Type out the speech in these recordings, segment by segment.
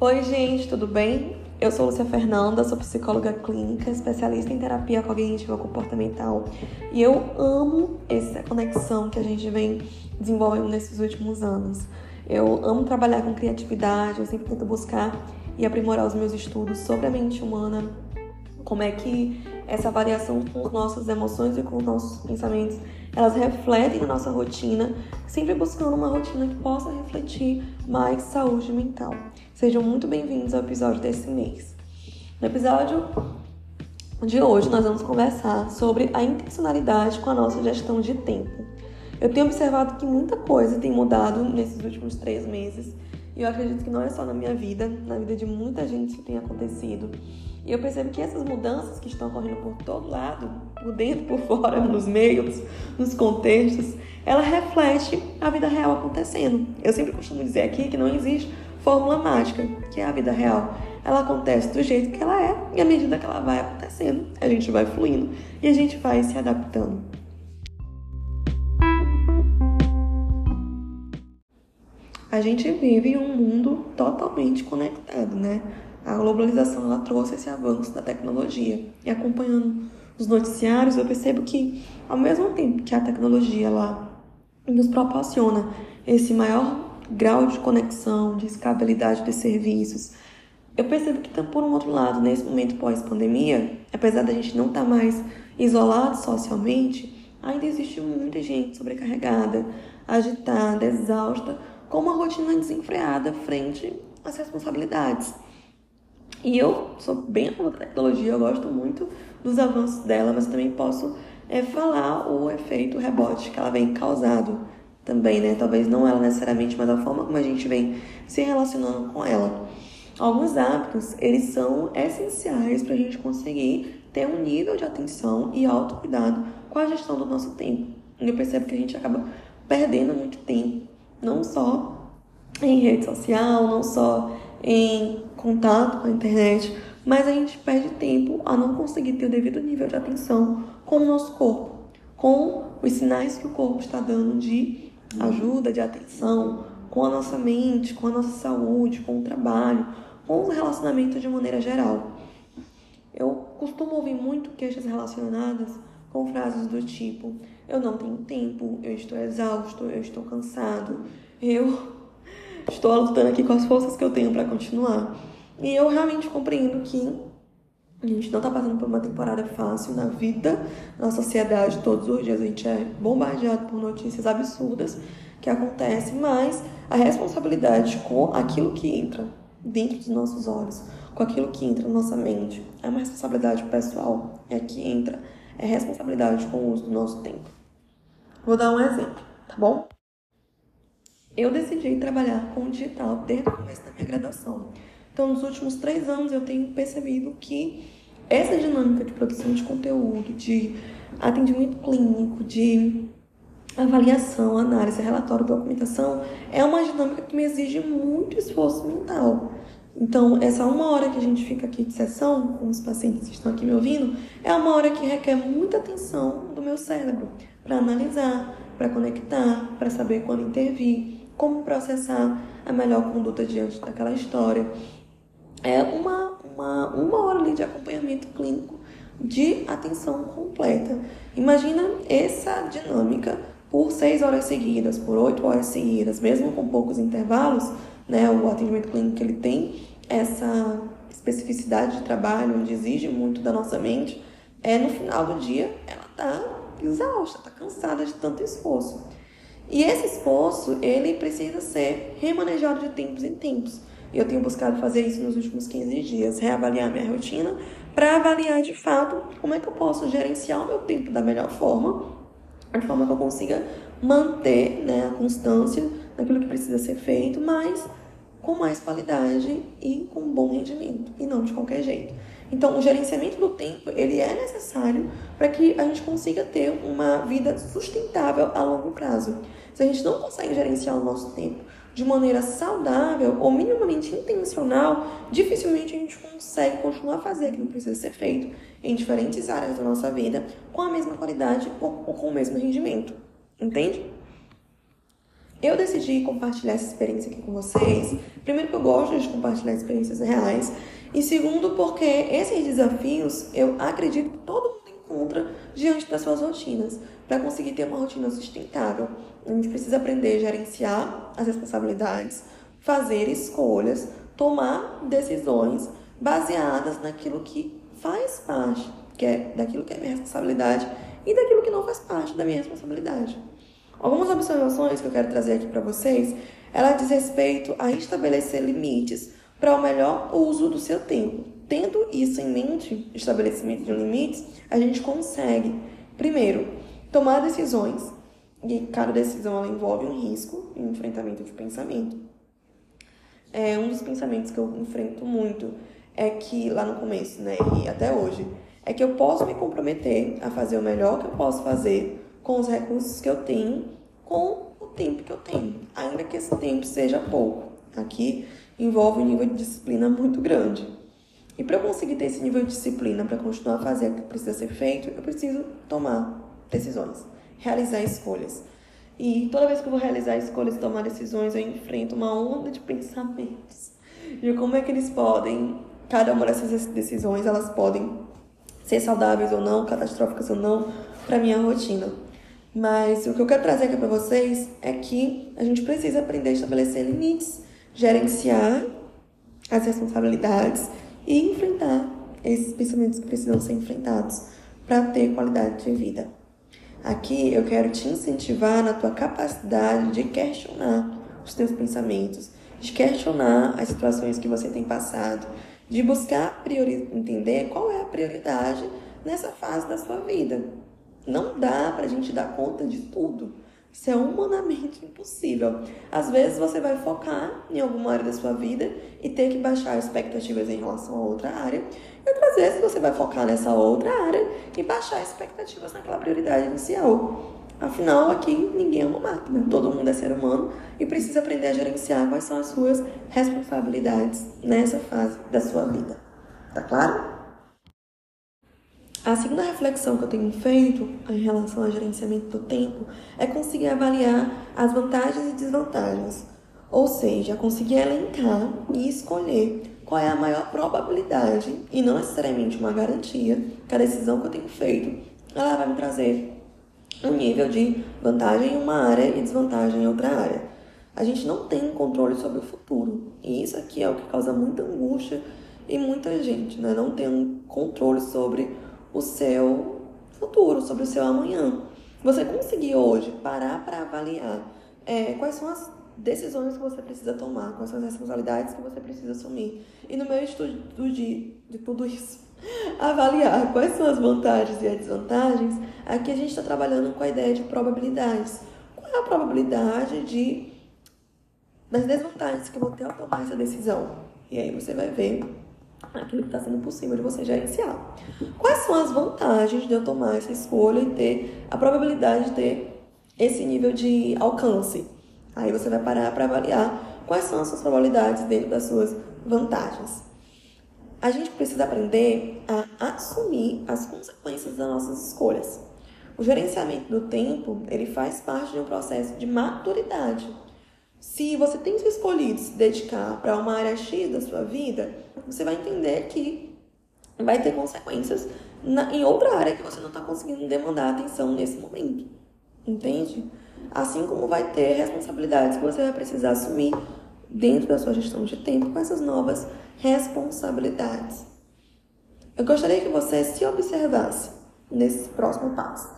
Oi, gente, tudo bem? Eu sou Lúcia Fernanda, sou psicóloga clínica, especialista em terapia cognitiva comportamental e eu amo essa conexão que a gente vem desenvolvendo nesses últimos anos. Eu amo trabalhar com criatividade, eu sempre tento buscar e aprimorar os meus estudos sobre a mente humana, como é que essa variação com as nossas emoções e com os nossos pensamentos, elas refletem na nossa rotina, sempre buscando uma rotina que possa refletir mais saúde mental. Sejam muito bem-vindos ao episódio desse mês. No episódio de hoje, nós vamos conversar sobre a intencionalidade com a nossa gestão de tempo. Eu tenho observado que muita coisa tem mudado nesses últimos três meses e eu acredito que não é só na minha vida, na vida de muita gente que tem acontecido. E eu percebo que essas mudanças que estão ocorrendo por todo lado, por dentro, por fora, nos meios, nos contextos, ela reflete a vida real acontecendo. Eu sempre costumo dizer aqui que não existe fórmula mágica, que é a vida real. Ela acontece do jeito que ela é e à medida que ela vai acontecendo, a gente vai fluindo e a gente vai se adaptando. a gente vive em um mundo totalmente conectado, né? A globalização ela trouxe esse avanço da tecnologia e acompanhando os noticiários eu percebo que ao mesmo tempo que a tecnologia ela nos proporciona esse maior grau de conexão, de escalabilidade de serviços, eu percebo que por um outro lado nesse momento pós-pandemia, apesar da gente não estar tá mais isolado socialmente, ainda existe muita gente sobrecarregada, agitada, exausta com uma rotina desenfreada frente às responsabilidades. E eu sou bem a favor da tecnologia, eu gosto muito dos avanços dela, mas também posso é, falar o efeito rebote que ela vem causado também, né? Talvez não ela necessariamente, mas a forma como a gente vem se relacionando com ela. Alguns hábitos, eles são essenciais para a gente conseguir ter um nível de atenção e autocuidado com a gestão do nosso tempo. E eu percebo que a gente acaba perdendo muito tempo não só em rede social, não só em contato com a internet, mas a gente perde tempo a não conseguir ter o devido nível de atenção com o nosso corpo, com os sinais que o corpo está dando de ajuda, de atenção, com a nossa mente, com a nossa saúde, com o trabalho, com o relacionamento de maneira geral. Eu costumo ouvir muito queixas relacionadas com frases do tipo: eu não tenho tempo, eu estou exausto, eu estou cansado, eu estou lutando aqui com as forças que eu tenho para continuar. E eu realmente compreendo que a gente não está passando por uma temporada fácil na vida, na sociedade, todos os dias a gente é bombardeado por notícias absurdas que acontecem, mas a responsabilidade com aquilo que entra dentro dos nossos olhos, com aquilo que entra na nossa mente, é uma responsabilidade pessoal, é que entra é responsabilidade com o uso do nosso tempo. Vou dar um exemplo, tá bom? Eu decidi trabalhar com o digital desde o começo da minha graduação. Então, nos últimos três anos, eu tenho percebido que essa dinâmica de produção de conteúdo, de atendimento clínico, de avaliação, análise, relatório, documentação, é uma dinâmica que me exige muito esforço mental. Então, essa uma hora que a gente fica aqui de sessão, com os pacientes que estão aqui me ouvindo, é uma hora que requer muita atenção do meu cérebro para analisar, para conectar, para saber quando intervir, como processar a melhor conduta diante daquela história. É uma, uma, uma hora ali de acompanhamento clínico de atenção completa. Imagina essa dinâmica por seis horas seguidas, por oito horas seguidas, mesmo com poucos intervalos, né, o atendimento clínico ele tem essa especificidade de trabalho, onde exige muito da nossa mente, é no final do dia ela tá exausta, tá cansada de tanto esforço. E esse esforço, ele precisa ser remanejado de tempos em tempos. Eu tenho buscado fazer isso nos últimos 15 dias, reavaliar minha rotina para avaliar de fato como é que eu posso gerenciar o meu tempo da melhor forma, de forma que eu consiga manter né, a constância naquilo que precisa ser feito, mas com mais qualidade e com bom rendimento, e não de qualquer jeito. Então, o gerenciamento do tempo, ele é necessário para que a gente consiga ter uma vida sustentável a longo prazo. Se a gente não consegue gerenciar o nosso tempo de maneira saudável ou minimamente intencional, dificilmente a gente consegue continuar a fazer aquilo que precisa ser feito em diferentes áreas da nossa vida com a mesma qualidade ou com o mesmo rendimento. Entende? Eu decidi compartilhar essa experiência aqui com vocês. Primeiro, porque eu gosto de compartilhar experiências reais. E segundo, porque esses desafios eu acredito que todo mundo encontra diante das suas rotinas. Para conseguir ter uma rotina sustentável, a gente precisa aprender a gerenciar as responsabilidades, fazer escolhas, tomar decisões baseadas naquilo que faz parte, que é daquilo que é minha responsabilidade e daquilo que não faz parte da minha responsabilidade. Algumas observações que eu quero trazer aqui para vocês, ela diz respeito a estabelecer limites para o melhor uso do seu tempo. Tendo isso em mente, estabelecimento de limites, a gente consegue, primeiro, tomar decisões, e cada decisão ela envolve um risco e um enfrentamento de pensamento. É, um dos pensamentos que eu enfrento muito é que, lá no começo, né, e até hoje, é que eu posso me comprometer a fazer o melhor que eu posso fazer com os recursos que eu tenho, com o tempo que eu tenho, ainda que esse tempo seja pouco. Aqui envolve um nível de disciplina muito grande. E para eu conseguir ter esse nível de disciplina para continuar a fazer o que precisa ser feito, eu preciso tomar decisões, realizar escolhas. E toda vez que eu vou realizar escolhas e tomar decisões, eu enfrento uma onda de pensamentos de como é que eles podem, cada uma dessas decisões, elas podem ser saudáveis ou não, catastróficas ou não, para minha rotina. Mas o que eu quero trazer aqui para vocês é que a gente precisa aprender a estabelecer limites, gerenciar as responsabilidades e enfrentar esses pensamentos que precisam ser enfrentados para ter qualidade de vida. Aqui eu quero te incentivar na tua capacidade de questionar os teus pensamentos, de questionar as situações que você tem passado, de buscar entender qual é a prioridade nessa fase da sua vida. Não dá para a gente dar conta de tudo. Isso é humanamente impossível. Às vezes você vai focar em alguma área da sua vida e ter que baixar expectativas em relação a outra área. E outras vezes você vai focar nessa outra área e baixar expectativas naquela prioridade inicial. Afinal, aqui ninguém é uma máquina, todo mundo é ser humano e precisa aprender a gerenciar quais são as suas responsabilidades nessa fase da sua vida. Tá claro? A segunda reflexão que eu tenho feito em relação ao gerenciamento do tempo é conseguir avaliar as vantagens e desvantagens. Ou seja, conseguir elencar e escolher qual é a maior probabilidade e não necessariamente uma garantia que a decisão que eu tenho feito ela vai me trazer um nível de vantagem em uma área e desvantagem em outra área. A gente não tem controle sobre o futuro. E isso aqui é o que causa muita angústia em muita gente, né? Não tem um controle sobre o seu futuro, sobre o seu amanhã. Você conseguir hoje parar para avaliar é, quais são as decisões que você precisa tomar, quais são as responsabilidades que você precisa assumir. E no meu estudo de, de tudo isso, avaliar quais são as vantagens e as desvantagens, aqui a gente está trabalhando com a ideia de probabilidades. Qual é a probabilidade de das desvantagens que vou ter ao tomar essa decisão? E aí você vai ver aquilo que está sendo possível de você gerenciar. Quais são as vantagens de eu tomar essa escolha e ter a probabilidade de ter esse nível de alcance? Aí você vai parar para avaliar quais são as suas probabilidades dentro das suas vantagens. A gente precisa aprender a assumir as consequências das nossas escolhas. O gerenciamento do tempo, ele faz parte de um processo de maturidade se você tem escolhido se dedicar para uma área X da sua vida, você vai entender que vai ter consequências na, em outra área que você não está conseguindo demandar atenção nesse momento. Entende? Assim como vai ter responsabilidades que você vai precisar assumir dentro da sua gestão de tempo com essas novas responsabilidades. Eu gostaria que você se observasse nesse próximo passo.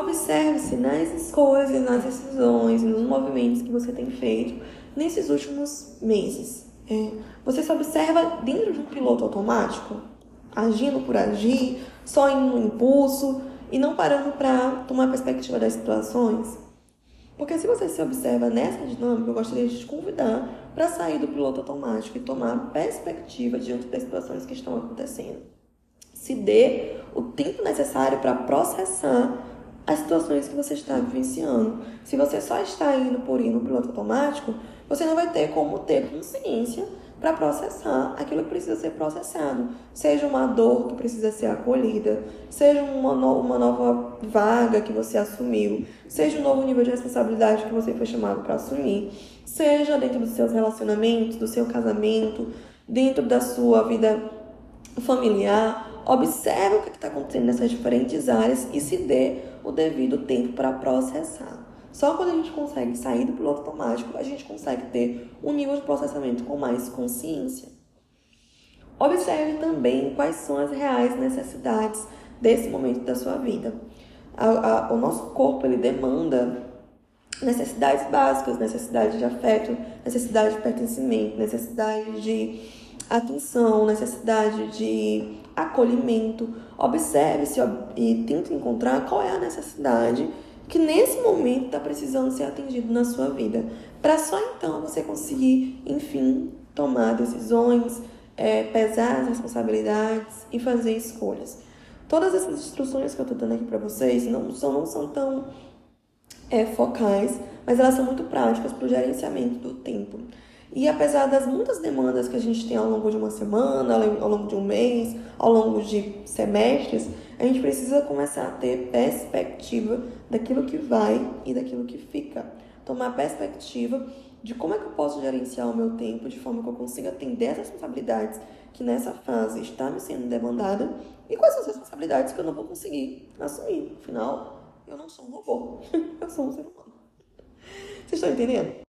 Observe-se nas escolhas e nas decisões, nos movimentos que você tem feito nesses últimos meses. É, você se observa dentro de um piloto automático, agindo por agir, só indo no impulso e não parando para tomar perspectiva das situações? Porque se você se observa nessa dinâmica, eu gostaria de te convidar para sair do piloto automático e tomar perspectiva diante das situações que estão acontecendo. Se dê o tempo necessário para processar as situações que você está vivenciando. Se você só está indo por ir no piloto automático, você não vai ter como ter consciência para processar aquilo que precisa ser processado. Seja uma dor que precisa ser acolhida, seja uma, no, uma nova vaga que você assumiu, seja um novo nível de responsabilidade que você foi chamado para assumir, seja dentro dos seus relacionamentos, do seu casamento, dentro da sua vida familiar. Observe o que está acontecendo nessas diferentes áreas e se dê o devido tempo para processar. Só quando a gente consegue sair do piloto automático, a gente consegue ter um nível de processamento com mais consciência. Observe também quais são as reais necessidades desse momento da sua vida. A, a, o nosso corpo ele demanda necessidades básicas, necessidade de afeto, necessidade de pertencimento, necessidade de atenção, necessidade de acolhimento. Observe-se e tente encontrar qual é a necessidade que nesse momento está precisando ser atendido na sua vida, para só então você conseguir, enfim, tomar decisões, é, pesar as responsabilidades e fazer escolhas. Todas essas instruções que eu estou dando aqui para vocês não são, não são tão é, focais, mas elas são muito práticas para o gerenciamento do tempo. E apesar das muitas demandas que a gente tem ao longo de uma semana, ao longo de um mês, ao longo de semestres, a gente precisa começar a ter perspectiva daquilo que vai e daquilo que fica. Tomar perspectiva de como é que eu posso gerenciar o meu tempo de forma que eu consiga atender as responsabilidades que nessa fase está me sendo demandada e quais são as responsabilidades que eu não vou conseguir assumir. Afinal, eu não sou um robô, eu sou um ser humano. Vocês estão entendendo?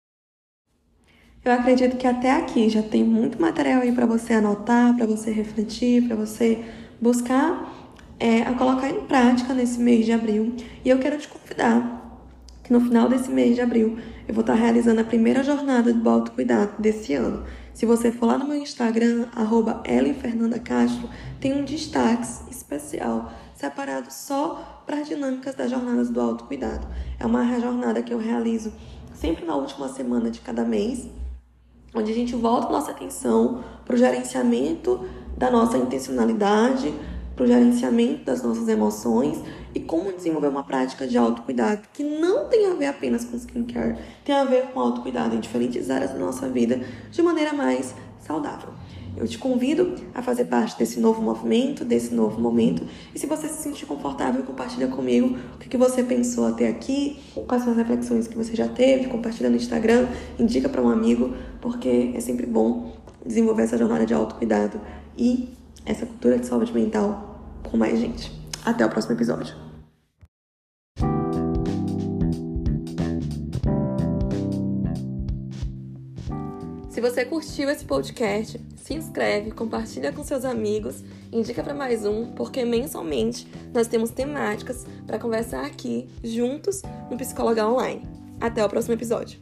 Eu acredito que até aqui já tem muito material aí para você anotar, para você refletir, para você buscar é, a colocar em prática nesse mês de abril. E eu quero te convidar que no final desse mês de abril eu vou estar realizando a primeira jornada do autocuidado desse ano. Se você for lá no meu Instagram, arroba Castro, tem um destaque especial separado só para as dinâmicas das jornadas do autocuidado. É uma jornada que eu realizo sempre na última semana de cada mês onde a gente volta nossa atenção para o gerenciamento da nossa intencionalidade, para o gerenciamento das nossas emoções e como desenvolver uma prática de autocuidado que não tem a ver apenas com skincare, tem a ver com autocuidado em diferentes áreas da nossa vida de maneira mais saudável. Eu te convido a fazer parte desse novo movimento, desse novo momento. E se você se sentir confortável, compartilha comigo o que, você pensou até aqui, quais são as reflexões que você já teve, compartilha no Instagram, indica para um amigo, porque é sempre bom desenvolver essa jornada de autocuidado e essa cultura de saúde mental com mais gente. Até o próximo episódio. Se você curtiu esse podcast, se inscreve, compartilha com seus amigos, indica para mais um, porque mensalmente nós temos temáticas para conversar aqui juntos no Psicóloga Online. Até o próximo episódio.